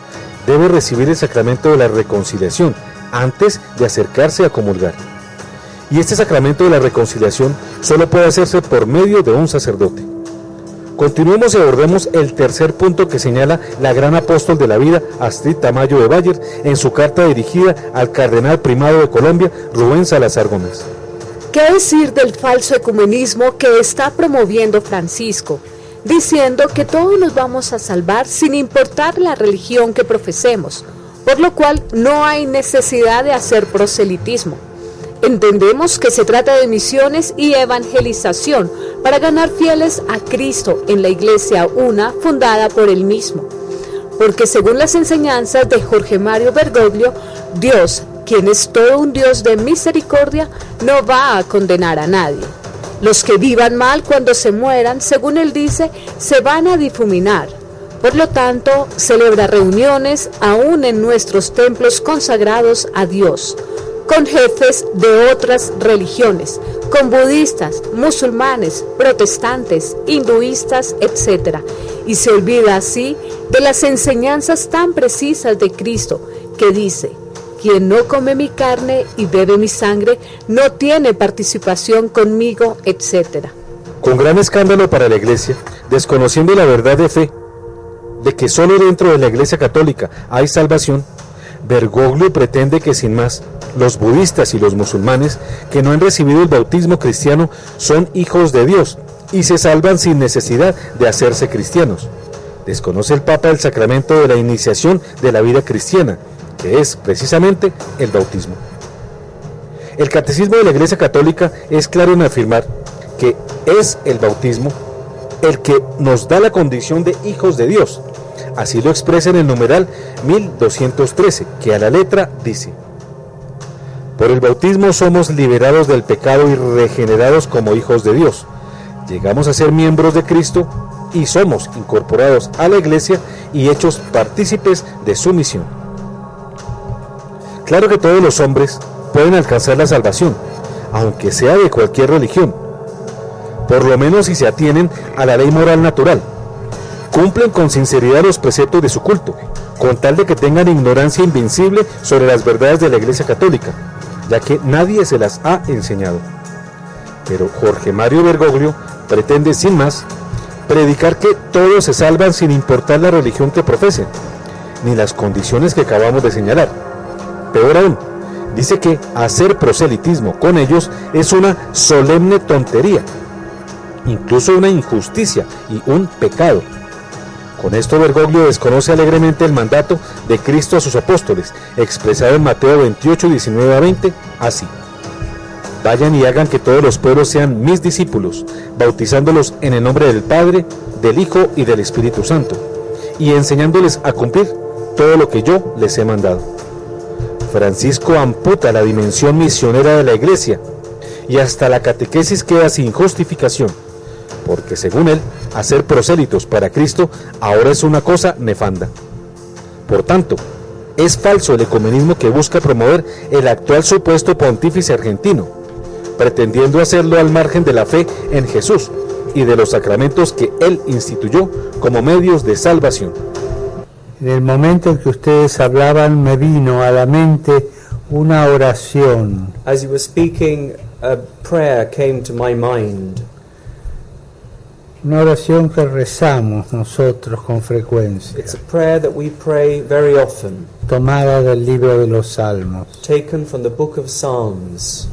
debe recibir el sacramento de la reconciliación antes de acercarse a comulgar. Y este sacramento de la reconciliación solo puede hacerse por medio de un sacerdote. Continuemos y abordemos el tercer punto que señala la gran apóstol de la vida, Astrid Tamayo de Bayer, en su carta dirigida al cardenal primado de Colombia, Rubén Salazar Gómez. ¿Qué decir del falso ecumenismo que está promoviendo Francisco? Diciendo que todos nos vamos a salvar sin importar la religión que profesemos, por lo cual no hay necesidad de hacer proselitismo. Entendemos que se trata de misiones y evangelización para ganar fieles a Cristo en la iglesia una fundada por él mismo. Porque según las enseñanzas de Jorge Mario Bergoglio, Dios, quien es todo un Dios de misericordia, no va a condenar a nadie. Los que vivan mal cuando se mueran, según él dice, se van a difuminar. Por lo tanto, celebra reuniones aún en nuestros templos consagrados a Dios con jefes de otras religiones, con budistas, musulmanes, protestantes, hinduistas, etc. Y se olvida así de las enseñanzas tan precisas de Cristo, que dice, quien no come mi carne y bebe mi sangre, no tiene participación conmigo, etc. Con gran escándalo para la Iglesia, desconociendo la verdad de fe, de que solo dentro de la Iglesia Católica hay salvación, Bergoglio pretende que sin más, los budistas y los musulmanes que no han recibido el bautismo cristiano son hijos de Dios y se salvan sin necesidad de hacerse cristianos. Desconoce el Papa el sacramento de la iniciación de la vida cristiana, que es precisamente el bautismo. El catecismo de la Iglesia Católica es claro en afirmar que es el bautismo el que nos da la condición de hijos de Dios. Así lo expresa en el numeral 1213, que a la letra dice, por el bautismo somos liberados del pecado y regenerados como hijos de Dios. Llegamos a ser miembros de Cristo y somos incorporados a la iglesia y hechos partícipes de su misión. Claro que todos los hombres pueden alcanzar la salvación, aunque sea de cualquier religión, por lo menos si se atienen a la ley moral natural, cumplen con sinceridad los preceptos de su culto, con tal de que tengan ignorancia invencible sobre las verdades de la Iglesia Católica ya que nadie se las ha enseñado. Pero Jorge Mario Bergoglio pretende, sin más, predicar que todos se salvan sin importar la religión que profesen, ni las condiciones que acabamos de señalar. Peor aún, dice que hacer proselitismo con ellos es una solemne tontería, incluso una injusticia y un pecado. Con esto Bergoglio desconoce alegremente el mandato de Cristo a sus apóstoles, expresado en Mateo 28, 19 a 20, así. Vayan y hagan que todos los pueblos sean mis discípulos, bautizándolos en el nombre del Padre, del Hijo y del Espíritu Santo, y enseñándoles a cumplir todo lo que yo les he mandado. Francisco amputa la dimensión misionera de la Iglesia, y hasta la catequesis queda sin justificación porque según él, hacer prosélitos para Cristo ahora es una cosa nefanda. Por tanto, es falso el ecumenismo que busca promover el actual supuesto pontífice argentino, pretendiendo hacerlo al margen de la fe en Jesús y de los sacramentos que él instituyó como medios de salvación. En el momento en que ustedes hablaban me vino a la mente una oración. As you were speaking, a prayer came to my mind. Una oración que rezamos nosotros con frecuencia. It's a prayer that we pray very often, tomada del libro de los Salmos. taken from the book of Psalms.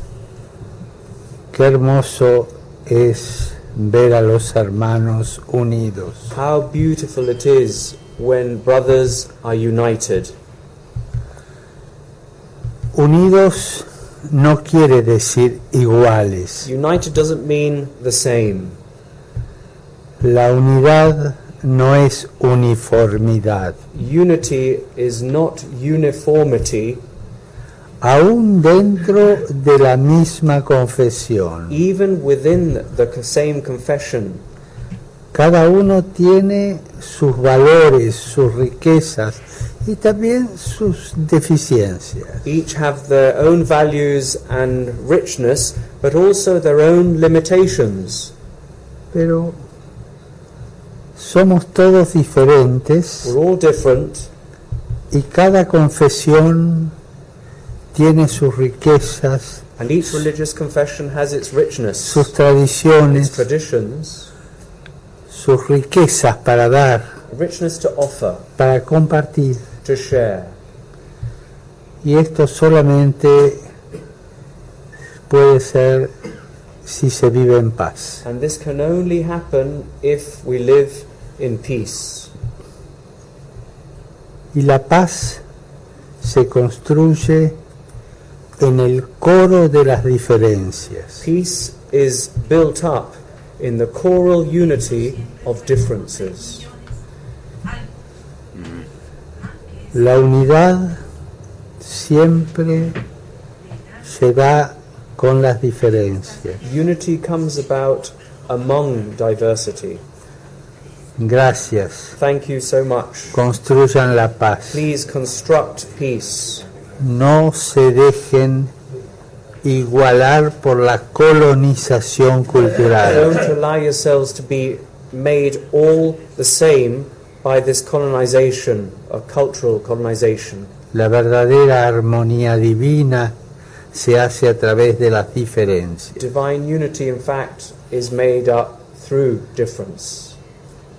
Qué hermoso es ver a los hermanos unidos. How beautiful it is when brothers are united. Unidos no quiere decir iguales. United doesn't mean the same. La unidad no es uniformidad. Unity is not uniformity, Aún dentro de la misma confesión. even within the same confession. Cada uno tiene sus valores, sus riquezas y también sus deficiencias. Each have their own values and richness, but also their own limitations. Pero somos todos diferentes We're all different, y cada confesión tiene sus riquezas, and each religious confession has its richness, sus its tradiciones, traditions, sus riquezas para dar, richness to offer, para compartir. to share. Y esto solamente puede ser si se vive en paz. And this can only happen if we live in peace. Y la paz se construye en el coro de las diferencias. Peace is built up in the choral unity of differences. La unidad siempre se da con las diferencias. Unity comes about among diversity. Gracias. Thank you so much. Construyan la paz. Please construct peace. No se dejen igualar por la colonización cultural. Don't allow yourselves to be made all the same by this colonization, a cultural colonization. La verdadera armonía divina se hace a través de las diferencias. Divine unity, in fact, is made up through difference.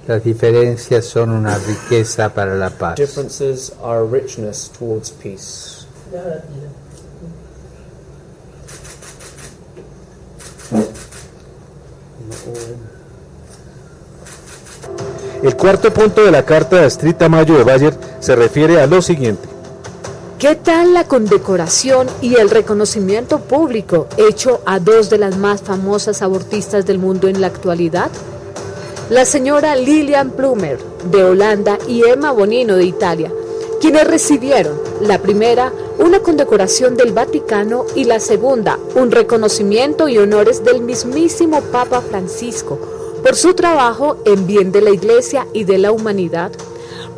Las diferencias son una riqueza para la paz. Differences are a richness towards peace. El cuarto punto de la carta de Astrid Tamayo de Bayer se refiere a lo siguiente. ¿Qué tal la condecoración y el reconocimiento público hecho a dos de las más famosas abortistas del mundo en la actualidad? La señora Lilian Plumer de Holanda y Emma Bonino de Italia, quienes recibieron la primera una condecoración del Vaticano y la segunda un reconocimiento y honores del mismísimo Papa Francisco por su trabajo en bien de la Iglesia y de la humanidad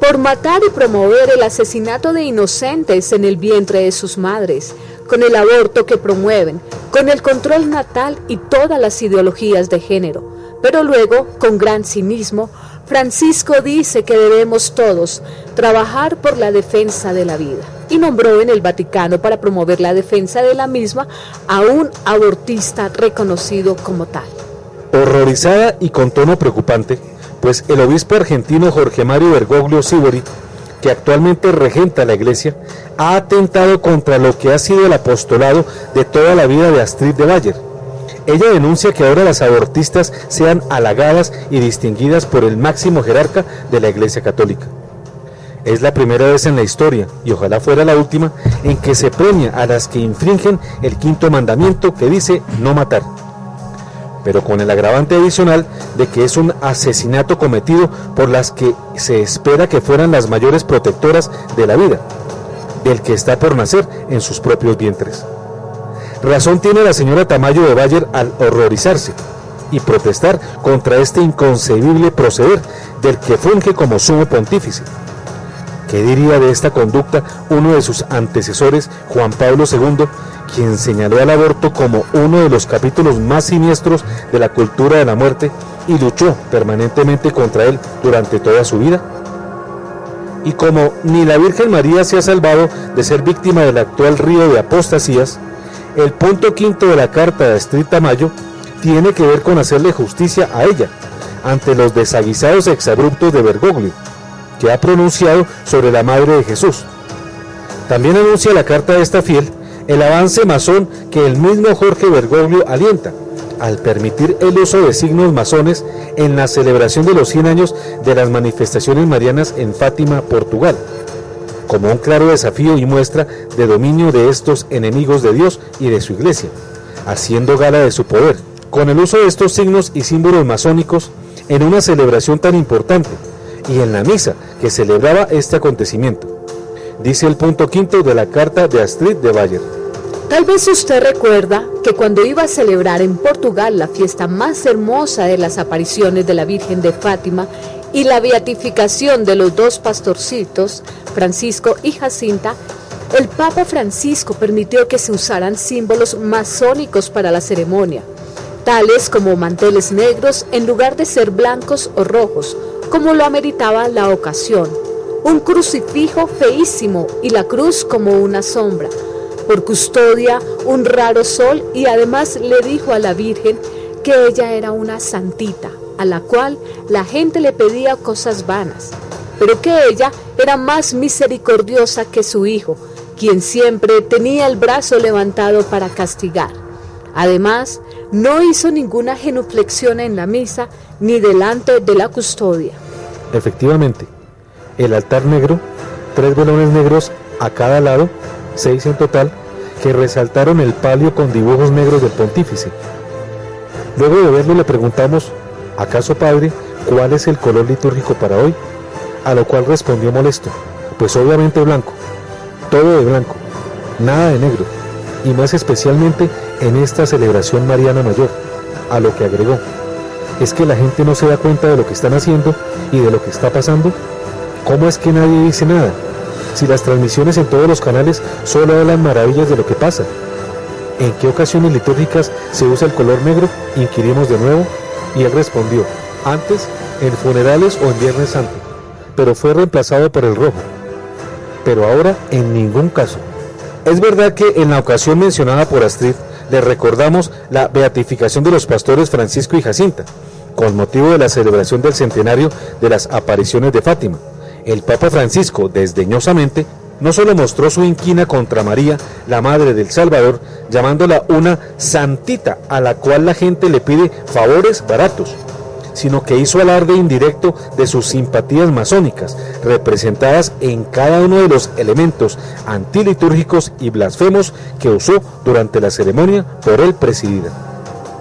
por matar y promover el asesinato de inocentes en el vientre de sus madres, con el aborto que promueven, con el control natal y todas las ideologías de género. Pero luego, con gran cinismo, Francisco dice que debemos todos trabajar por la defensa de la vida y nombró en el Vaticano para promover la defensa de la misma a un abortista reconocido como tal. Horrorizada y con tono preocupante, pues el obispo argentino Jorge Mario Bergoglio Sibori, que actualmente regenta la iglesia, ha atentado contra lo que ha sido el apostolado de toda la vida de Astrid de Bayer. Ella denuncia que ahora las abortistas sean halagadas y distinguidas por el máximo jerarca de la iglesia católica. Es la primera vez en la historia, y ojalá fuera la última, en que se premia a las que infringen el quinto mandamiento que dice no matar pero con el agravante adicional de que es un asesinato cometido por las que se espera que fueran las mayores protectoras de la vida, del que está por nacer en sus propios vientres. Razón tiene la señora Tamayo de Bayer al horrorizarse y protestar contra este inconcebible proceder del que funge como sumo pontífice. ¿Qué diría de esta conducta uno de sus antecesores, Juan Pablo II, quien señaló al aborto como uno de los capítulos más siniestros de la cultura de la muerte y luchó permanentemente contra él durante toda su vida? Y como ni la Virgen María se ha salvado de ser víctima del actual río de apostasías, el punto quinto de la carta de Astrid Tamayo tiene que ver con hacerle justicia a ella, ante los desaguisados exabruptos de Bergoglio, que ha pronunciado sobre la Madre de Jesús. También anuncia la carta de esta fiel el avance masón que el mismo Jorge Bergoglio alienta, al permitir el uso de signos masones en la celebración de los 100 años de las manifestaciones marianas en Fátima, Portugal, como un claro desafío y muestra de dominio de estos enemigos de Dios y de su iglesia, haciendo gala de su poder, con el uso de estos signos y símbolos masónicos en una celebración tan importante y en la misa que celebraba este acontecimiento. Dice el punto quinto de la carta de Astrid de Bayer. Tal vez usted recuerda que cuando iba a celebrar en Portugal la fiesta más hermosa de las apariciones de la Virgen de Fátima y la beatificación de los dos pastorcitos, Francisco y Jacinta, el Papa Francisco permitió que se usaran símbolos masónicos para la ceremonia, tales como manteles negros en lugar de ser blancos o rojos, como lo ameritaba la ocasión, un crucifijo feísimo y la cruz como una sombra, por custodia un raro sol y además le dijo a la Virgen que ella era una santita, a la cual la gente le pedía cosas vanas, pero que ella era más misericordiosa que su hijo, quien siempre tenía el brazo levantado para castigar. Además, no hizo ninguna genuflexión en la misa ni delante de la custodia. Efectivamente, el altar negro, tres velones negros a cada lado, seis en total, que resaltaron el palio con dibujos negros del pontífice. Luego de verlo le preguntamos, ¿acaso padre, cuál es el color litúrgico para hoy? A lo cual respondió molesto, pues obviamente blanco, todo de blanco, nada de negro, y más especialmente en esta celebración mariana mayor, a lo que agregó, es que la gente no se da cuenta de lo que están haciendo y de lo que está pasando. ¿Cómo es que nadie dice nada? Si las transmisiones en todos los canales solo hablan maravillas de lo que pasa? ¿En qué ocasiones litúrgicas se usa el color negro? Inquirimos de nuevo y él respondió, antes en funerales o en Viernes Santo, pero fue reemplazado por el rojo. Pero ahora en ningún caso. Es verdad que en la ocasión mencionada por Astrid le recordamos la beatificación de los pastores Francisco y Jacinta, con motivo de la celebración del centenario de las apariciones de Fátima el Papa Francisco, desdeñosamente, no solo mostró su inquina contra María, la Madre del Salvador, llamándola una santita a la cual la gente le pide favores baratos, sino que hizo alarde indirecto de sus simpatías masónicas, representadas en cada uno de los elementos antilitúrgicos y blasfemos que usó durante la ceremonia por él presidida.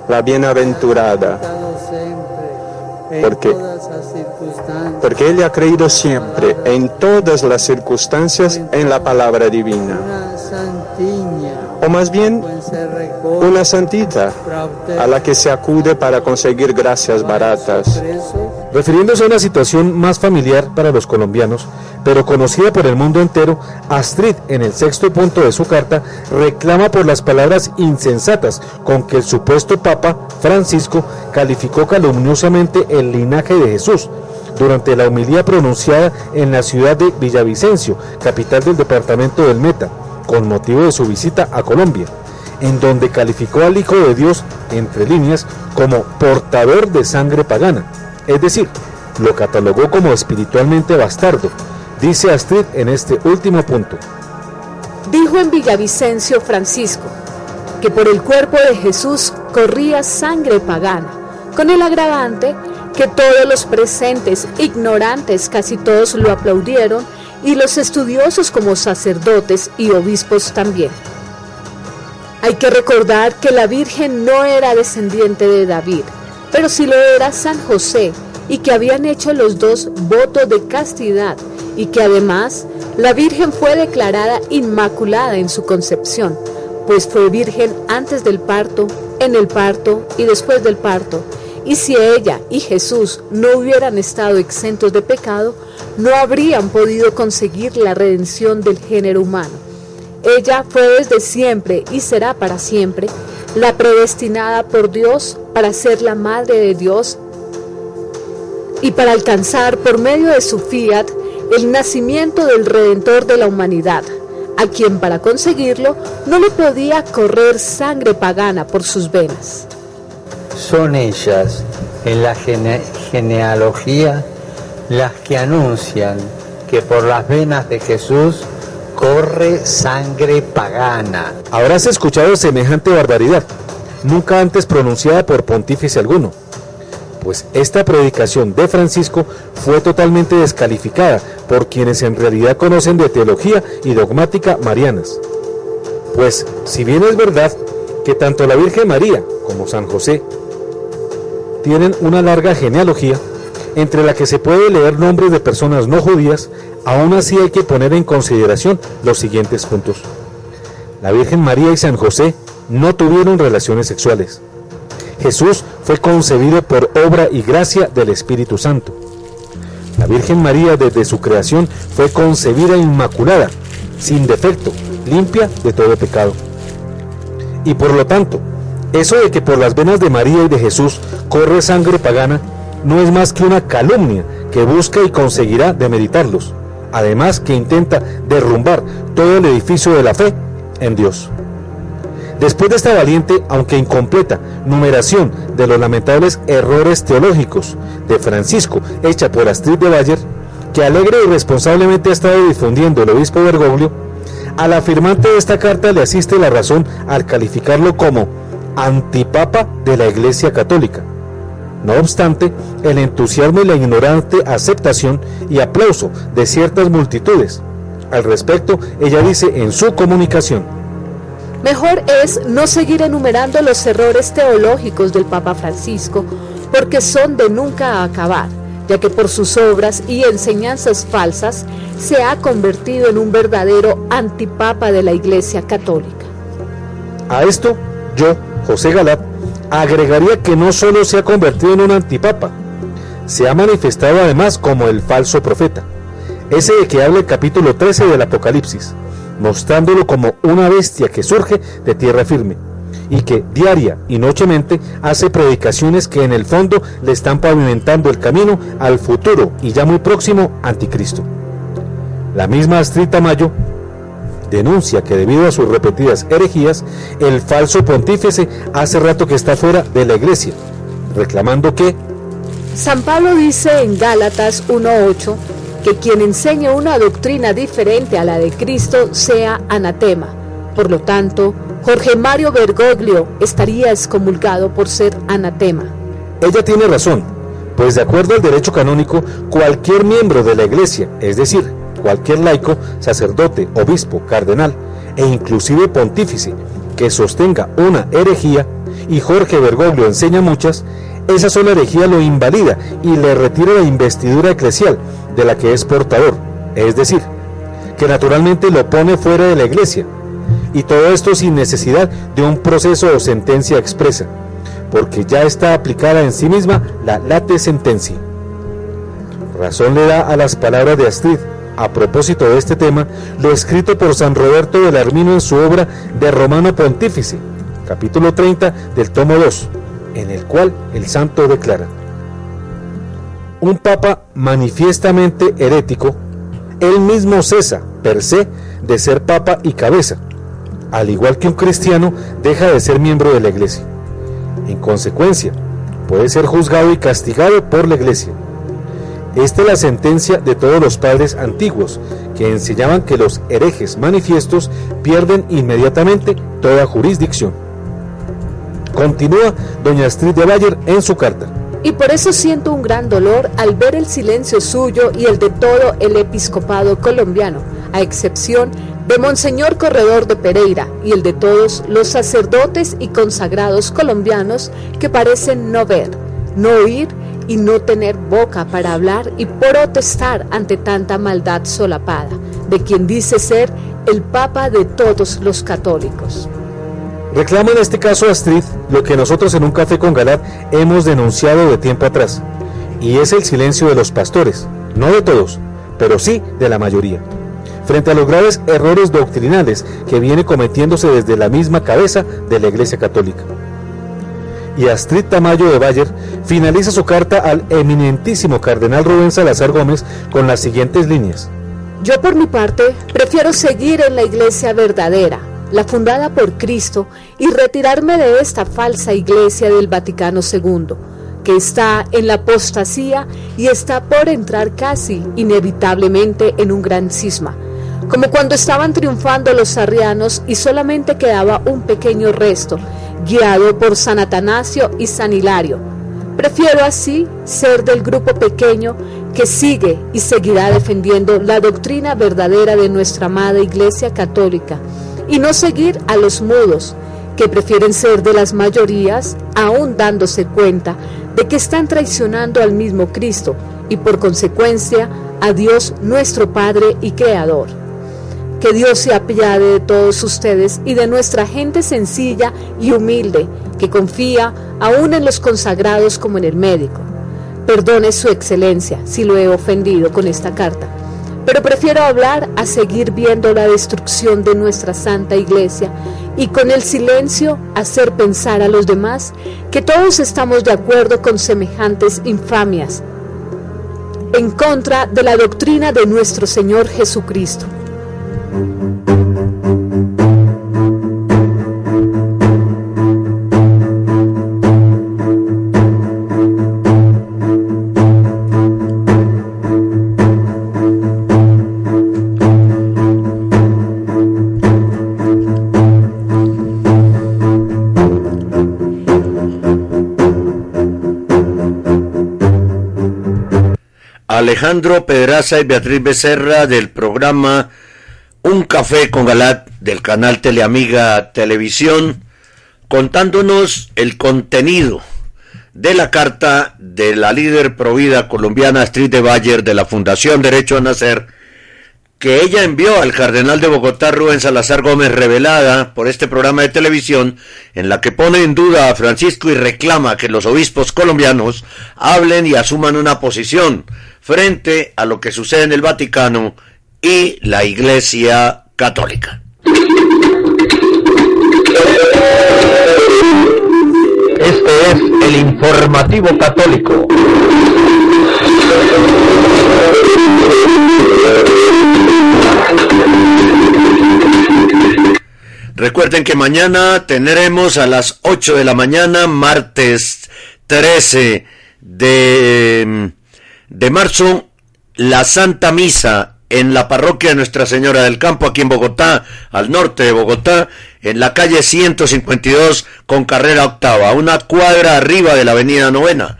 La bienaventurada, porque porque Él ha creído siempre, en todas las circunstancias, en la palabra divina. O más bien, una santita a la que se acude para conseguir gracias baratas. Refiriéndose a una situación más familiar para los colombianos, pero conocida por el mundo entero, Astrid, en el sexto punto de su carta, reclama por las palabras insensatas con que el supuesto Papa Francisco calificó calumniosamente el linaje de Jesús, durante la homilía pronunciada en la ciudad de Villavicencio, capital del departamento del Meta, con motivo de su visita a Colombia, en donde calificó al Hijo de Dios, entre líneas, como portador de sangre pagana, es decir, lo catalogó como espiritualmente bastardo, dice Astrid en este último punto. Dijo en Villavicencio Francisco que por el cuerpo de Jesús corría sangre pagana, con el agravante que todos los presentes, ignorantes, casi todos lo aplaudieron, y los estudiosos como sacerdotes y obispos también. Hay que recordar que la Virgen no era descendiente de David, pero sí lo era San José, y que habían hecho los dos votos de castidad, y que además la Virgen fue declarada inmaculada en su concepción, pues fue virgen antes del parto, en el parto y después del parto, y si ella y Jesús no hubieran estado exentos de pecado, no habrían podido conseguir la redención del género humano. Ella fue desde siempre y será para siempre la predestinada por Dios para ser la madre de Dios y para alcanzar por medio de su fiat el nacimiento del Redentor de la humanidad, a quien para conseguirlo no le podía correr sangre pagana por sus venas. Son ellas en la genealogía las que anuncian que por las venas de Jesús corre sangre pagana. Habrás escuchado semejante barbaridad, nunca antes pronunciada por pontífice alguno. Pues esta predicación de Francisco fue totalmente descalificada por quienes en realidad conocen de teología y dogmática marianas. Pues, si bien es verdad que tanto la Virgen María como San José tienen una larga genealogía, entre la que se puede leer nombres de personas no judías, aún así hay que poner en consideración los siguientes puntos. La Virgen María y San José no tuvieron relaciones sexuales. Jesús fue concebido por obra y gracia del Espíritu Santo. La Virgen María desde su creación fue concebida inmaculada, sin defecto, limpia de todo pecado. Y por lo tanto, eso de que por las venas de María y de Jesús corre sangre pagana no es más que una calumnia que busca y conseguirá demeritarlos, además que intenta derrumbar todo el edificio de la fe en Dios. Después de esta valiente, aunque incompleta, numeración de los lamentables errores teológicos de Francisco, hecha por Astrid de Bayer, que alegre y responsablemente ha estado difundiendo el obispo Bergoglio, al afirmante de esta carta le asiste la razón al calificarlo como antipapa de la Iglesia Católica. No obstante, el entusiasmo y la ignorante aceptación y aplauso de ciertas multitudes. Al respecto, ella dice en su comunicación, Mejor es no seguir enumerando los errores teológicos del Papa Francisco, porque son de nunca acabar, ya que por sus obras y enseñanzas falsas se ha convertido en un verdadero antipapa de la Iglesia Católica. A esto, yo, José Galat, agregaría que no solo se ha convertido en un antipapa, se ha manifestado además como el falso profeta, ese de que habla el capítulo 13 del Apocalipsis mostrándolo como una bestia que surge de tierra firme y que diaria y nochemente hace predicaciones que en el fondo le están pavimentando el camino al futuro y ya muy próximo anticristo. La misma Astrid Tamayo denuncia que debido a sus repetidas herejías, el falso pontífice hace rato que está fuera de la iglesia, reclamando que San Pablo dice en Gálatas 1.8 que quien enseñe una doctrina diferente a la de Cristo sea anatema. Por lo tanto, Jorge Mario Bergoglio estaría excomulgado por ser anatema. Ella tiene razón, pues de acuerdo al derecho canónico, cualquier miembro de la Iglesia, es decir, cualquier laico, sacerdote, obispo, cardenal e inclusive pontífice que sostenga una herejía, y Jorge Bergoglio enseña muchas, esa sola herejía lo invalida y le retira la investidura eclesial de la que es portador, es decir, que naturalmente lo pone fuera de la iglesia, y todo esto sin necesidad de un proceso o sentencia expresa, porque ya está aplicada en sí misma la late sentencia. Razón le da a las palabras de Astrid, a propósito de este tema, lo escrito por San Roberto del Armino en su obra de Romano Pontífice, capítulo 30 del tomo 2, en el cual el santo declara, un papa manifiestamente herético, él mismo cesa, per se, de ser papa y cabeza, al igual que un cristiano deja de ser miembro de la iglesia. En consecuencia, puede ser juzgado y castigado por la iglesia. Esta es la sentencia de todos los padres antiguos, que enseñaban que los herejes manifiestos pierden inmediatamente toda jurisdicción. Continúa doña Astrid de Bayer en su carta. Y por eso siento un gran dolor al ver el silencio suyo y el de todo el episcopado colombiano, a excepción de Monseñor Corredor de Pereira y el de todos los sacerdotes y consagrados colombianos que parecen no ver, no oír y no tener boca para hablar y protestar ante tanta maldad solapada, de quien dice ser el Papa de todos los católicos. Reclama en este caso Astrid lo que nosotros en un café con Galat hemos denunciado de tiempo atrás, y es el silencio de los pastores, no de todos, pero sí de la mayoría, frente a los graves errores doctrinales que viene cometiéndose desde la misma cabeza de la Iglesia Católica. Y Astrid Tamayo de Bayer finaliza su carta al eminentísimo cardenal Rubén Salazar Gómez con las siguientes líneas. Yo por mi parte prefiero seguir en la iglesia verdadera, la fundada por Cristo, y retirarme de esta falsa iglesia del Vaticano II, que está en la apostasía y está por entrar casi inevitablemente en un gran cisma, como cuando estaban triunfando los arrianos y solamente quedaba un pequeño resto, guiado por San Atanasio y San Hilario. Prefiero así ser del grupo pequeño que sigue y seguirá defendiendo la doctrina verdadera de nuestra amada Iglesia Católica y no seguir a los mudos que prefieren ser de las mayorías aún dándose cuenta de que están traicionando al mismo Cristo y por consecuencia a Dios nuestro Padre y Creador. Que Dios se apiade de todos ustedes y de nuestra gente sencilla y humilde que confía aún en los consagrados como en el médico. Perdone su excelencia si lo he ofendido con esta carta, pero prefiero hablar a seguir viendo la destrucción de nuestra Santa Iglesia y con el silencio hacer pensar a los demás que todos estamos de acuerdo con semejantes infamias en contra de la doctrina de nuestro Señor Jesucristo. Alejandro Pedraza y Beatriz Becerra del programa Un Café con Galat del canal Teleamiga Televisión, contándonos el contenido de la carta de la líder provida colombiana Astrid de Bayer de la Fundación Derecho a Nacer, que ella envió al cardenal de Bogotá Rubén Salazar Gómez revelada por este programa de televisión en la que pone en duda a Francisco y reclama que los obispos colombianos hablen y asuman una posición frente a lo que sucede en el Vaticano y la Iglesia Católica. Este es el informativo católico. Recuerden que mañana tendremos a las 8 de la mañana, martes 13 de de marzo la Santa Misa en la parroquia de Nuestra Señora del Campo, aquí en Bogotá, al norte de Bogotá, en la calle 152 con carrera octava, una cuadra arriba de la avenida novena,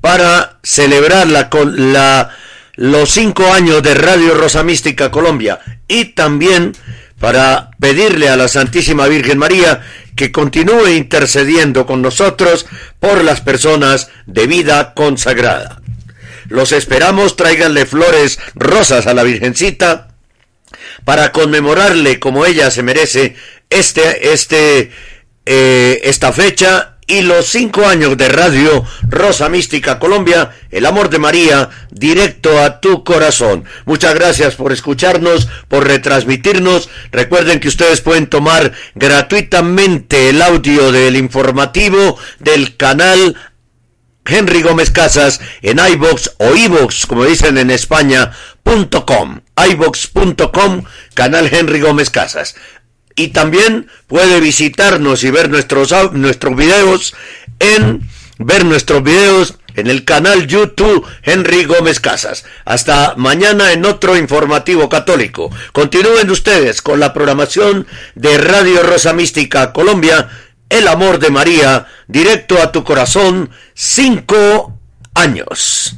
para celebrar la, la, los cinco años de Radio Rosa Mística Colombia y también para pedirle a la Santísima Virgen María que continúe intercediendo con nosotros por las personas de vida consagrada. Los esperamos, tráiganle flores rosas a la Virgencita para conmemorarle como ella se merece este, este, eh, esta fecha y los cinco años de Radio Rosa Mística Colombia, el amor de María, directo a tu corazón. Muchas gracias por escucharnos, por retransmitirnos. Recuerden que ustedes pueden tomar gratuitamente el audio del informativo del canal Henry Gómez Casas en iBox o iBox, como dicen en España, .com, iBox.com, canal Henry Gómez Casas. Y también puede visitarnos y ver nuestros, nuestros videos en, ver nuestros videos en el canal YouTube Henry Gómez Casas. Hasta mañana en otro informativo católico. Continúen ustedes con la programación de Radio Rosa Mística Colombia el amor de María, directo a tu corazón, cinco años.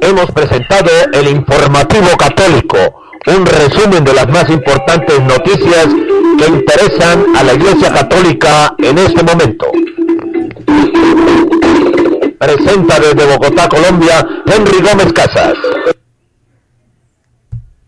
Hemos presentado el informativo católico, un resumen de las más importantes noticias que interesan a la Iglesia Católica en este momento. Presenta desde Bogotá, Colombia, Henry Gómez Casas.